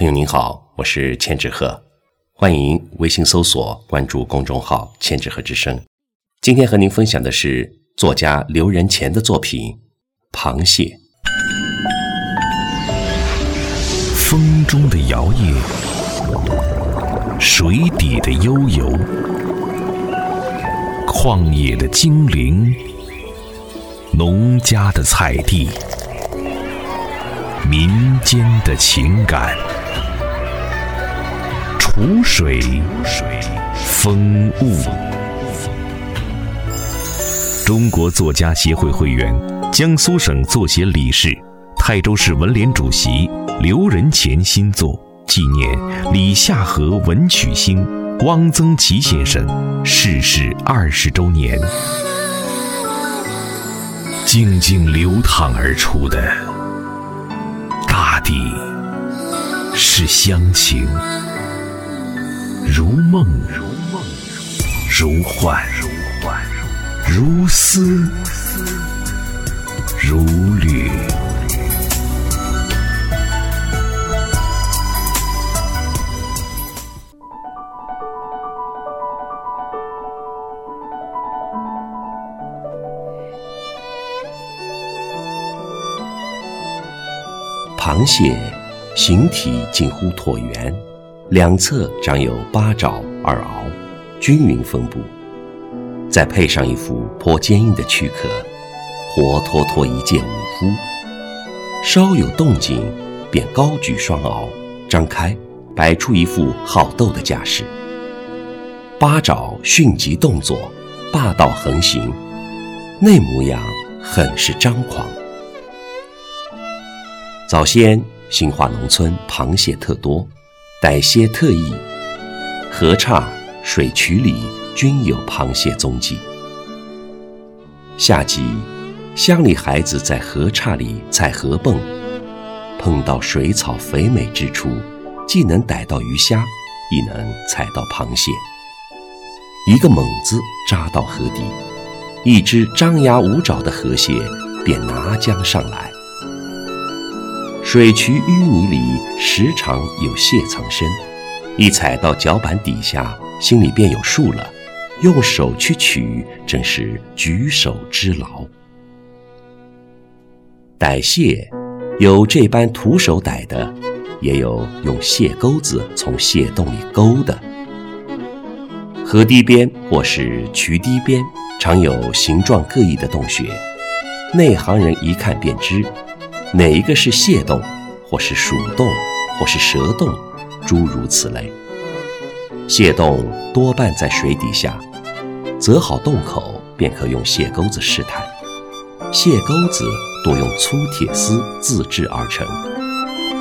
朋友您好，我是千纸鹤，欢迎微信搜索关注公众号“千纸鹤之声”。今天和您分享的是作家刘仁乾的作品《螃蟹》。风中的摇曳，水底的悠游，旷野的精灵，农家的菜地，民间的情感。湖水，风物。中国作家协会会员，江苏省作协理事，泰州市文联主席刘仁乾新作纪念李夏河文曲星汪曾祺先生逝世二十周年，静静流淌而出的大地是乡情。如幻如幻，如丝如缕。螃蟹形体近乎椭圆。两侧长有八爪二螯，均匀分布，再配上一副颇坚硬的躯壳，活脱脱一介武夫。稍有动静，便高举双螯，张开，摆出一副好斗的架势。八爪迅疾动作，霸道横行，那模样很是张狂。早先兴化农村螃蟹特多。逮蟹特异，河岔、水渠里均有螃蟹踪迹。夏季，乡里孩子在河岔里采河蚌，碰到水草肥美之处，既能逮到鱼虾，亦能采到螃蟹。一个猛子扎到河底，一只张牙舞爪的河蟹便拿将上来。水渠淤泥里时常有蟹藏身，一踩到脚板底下，心里便有数了。用手去取，真是举手之劳。逮蟹有这般徒手逮的，也有用蟹钩子从蟹洞里勾的。河堤边或是渠堤边，常有形状各异的洞穴，内行人一看便知。哪一个是蟹洞，或是鼠洞，或是蛇洞，诸如此类。蟹洞多半在水底下，择好洞口便可用蟹钩子试探。蟹钩子多用粗铁丝自制而成，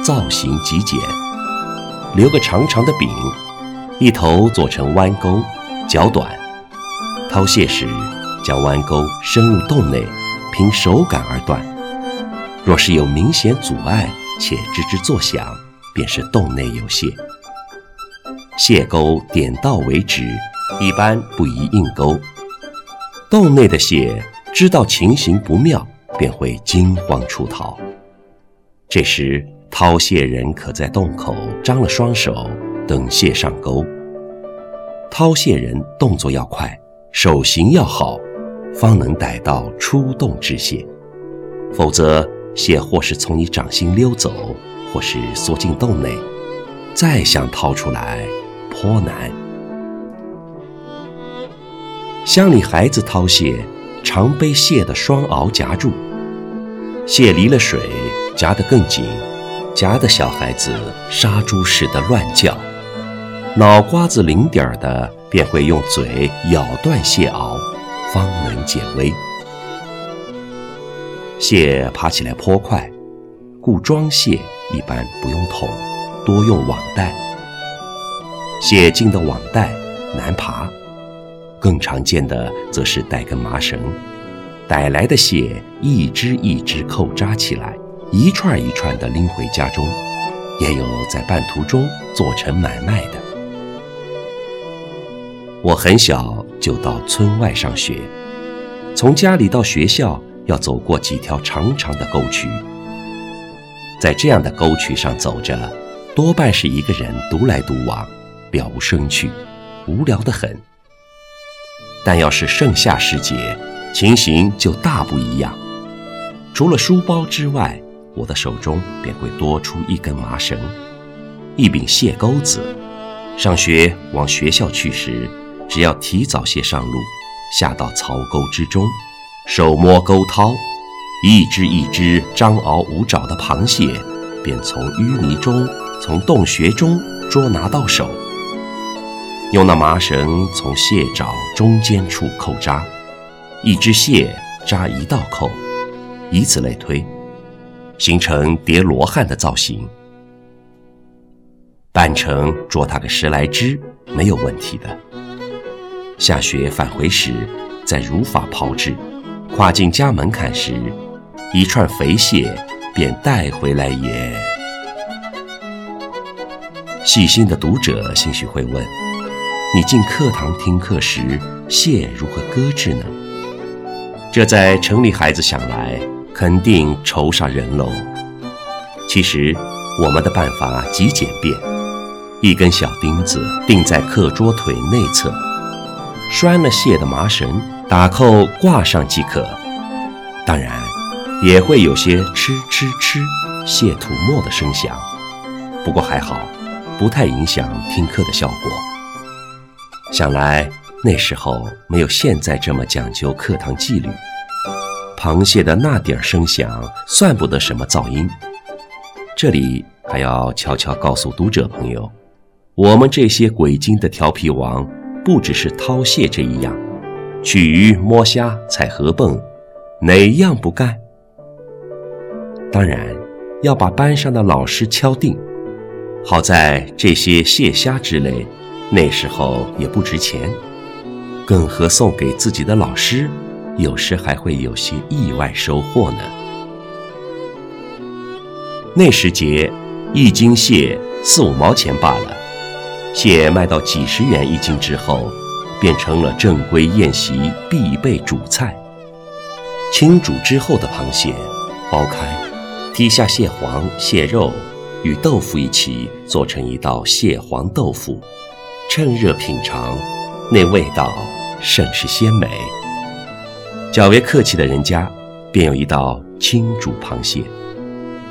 造型极简，留个长长的柄，一头做成弯钩，较短。掏蟹时，将弯钩伸入洞内，凭手感而断。若是有明显阻碍且吱吱作响，便是洞内有蟹。蟹钩点到为止，一般不宜硬钩。洞内的蟹知道情形不妙，便会惊慌出逃。这时掏蟹人可在洞口张了双手，等蟹上钩。掏蟹人动作要快，手型要好，方能逮到出洞之蟹，否则。蟹或是从你掌心溜走，或是缩进洞内，再想掏出来颇难。乡里孩子掏蟹，常被蟹的双螯夹住，蟹离了水，夹得更紧，夹得小孩子杀猪似的乱叫，脑瓜子灵点儿的便会用嘴咬断蟹螯，方能解围。蟹爬起来颇快，故装蟹一般不用桶，多用网袋。蟹进的网袋难爬，更常见的则是带根麻绳，逮来的蟹一只一只扣扎起来，一串一串的拎回家中，也有在半途中做成买卖的。我很小就到村外上学，从家里到学校。要走过几条长长的沟渠，在这样的沟渠上走着，多半是一个人独来独往，了无生趣，无聊得很。但要是盛夏时节，情形就大不一样。除了书包之外，我的手中便会多出一根麻绳，一柄蟹钩子。上学往学校去时，只要提早些上路，下到槽沟之中，手摸钩掏，一只一只张螯舞爪的螃蟹，便从淤泥中、从洞穴中捉拿到手。用那麻绳从蟹爪中间处扣扎，一只蟹扎一道扣，以此类推，形成叠罗汉的造型。扮成捉它个十来只没有问题的。下雪返回时，再如法炮制，跨进家门槛时，一串肥蟹便带回来也。细心的读者兴许会问。你进课堂听课时，蟹如何搁置呢？这在城里孩子想来，肯定愁煞人喽。其实，我们的办法极简便：一根小钉子钉在课桌腿内侧，拴了蟹的麻绳，打扣挂上即可。当然，也会有些哧哧哧蟹吐沫的声响，不过还好，不太影响听课的效果。想来那时候没有现在这么讲究课堂纪律，螃蟹的那点儿声响算不得什么噪音。这里还要悄悄告诉读者朋友，我们这些鬼精的调皮王，不只是掏蟹这一样，取鱼、摸虾、采河蚌，哪样不干？当然要把班上的老师敲定。好在这些蟹虾之类。那时候也不值钱，更何送给自己的老师，有时还会有些意外收获呢。那时节，一斤蟹四五毛钱罢了，蟹卖到几十元一斤之后，变成了正规宴席必备主菜。清煮之后的螃蟹，剥开，剔下蟹黄、蟹肉，与豆腐一起做成一道蟹黄豆腐。趁热品尝，那味道甚是鲜美。较为客气的人家，便有一道清煮螃蟹，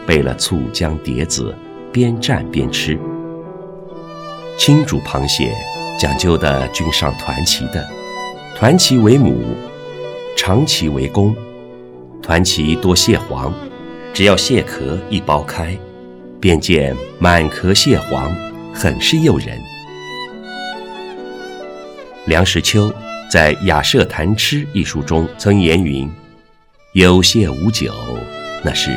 备了醋姜碟子，边蘸边吃。清煮螃蟹讲究的均上团旗的，团旗为母，长旗为公。团旗多蟹黄，只要蟹壳一剥开，便见满壳蟹黄，很是诱人。梁实秋在《雅舍谈吃》一书中曾言云：“有蟹无酒，那是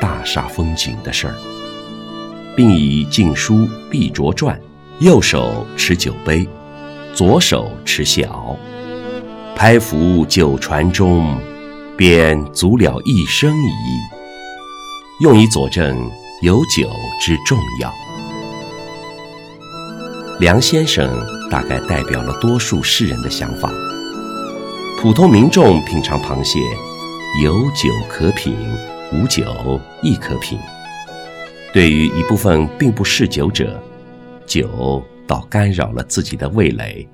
大煞风景的事儿。”并以禁书必着传，右手持酒杯，左手持蟹螯，拍浮酒船中，便足了一生矣。用以佐证有酒之重要。梁先生大概代表了多数世人的想法。普通民众品尝螃蟹，有酒可品，无酒亦可品。对于一部分并不嗜酒者，酒倒干扰了自己的味蕾，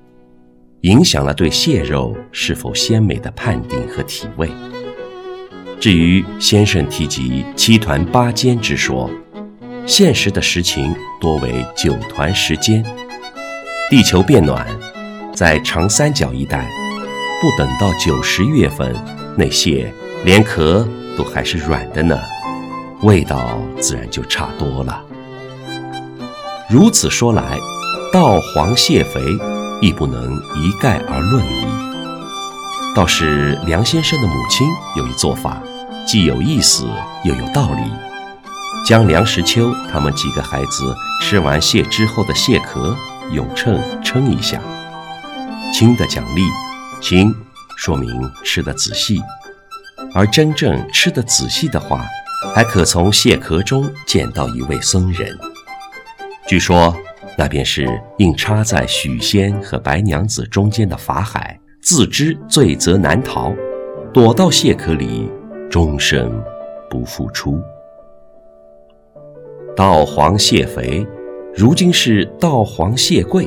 影响了对蟹肉是否鲜美的判定和体味。至于先生提及七团八煎之说，现实的实情多为九团十煎。地球变暖，在长三角一带，不等到九十月份，那蟹连壳都还是软的呢，味道自然就差多了。如此说来，稻黄蟹肥亦不能一概而论矣。倒是梁先生的母亲有一做法，既有意思又有道理，将梁实秋他们几个孩子吃完蟹之后的蟹壳。用秤称一下，轻的奖励，轻说明吃得仔细；而真正吃得仔细的话，还可从蟹壳中见到一位僧人。据说那便是硬插在许仙和白娘子中间的法海，自知罪责难逃，躲到蟹壳里，终生不复出。道黄蟹肥，如今是稻黄蟹贵。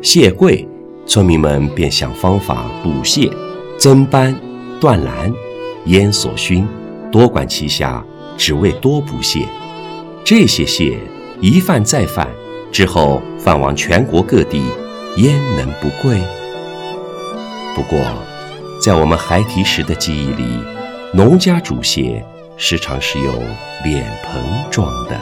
蟹贵，村民们便想方法补蟹，增斑、断栏、烟所熏，多管齐下，只为多补蟹。这些蟹一贩再贩，之后贩往全国各地，焉能不贵？不过，在我们孩提时的记忆里，农家煮蟹时常是有脸盆装的。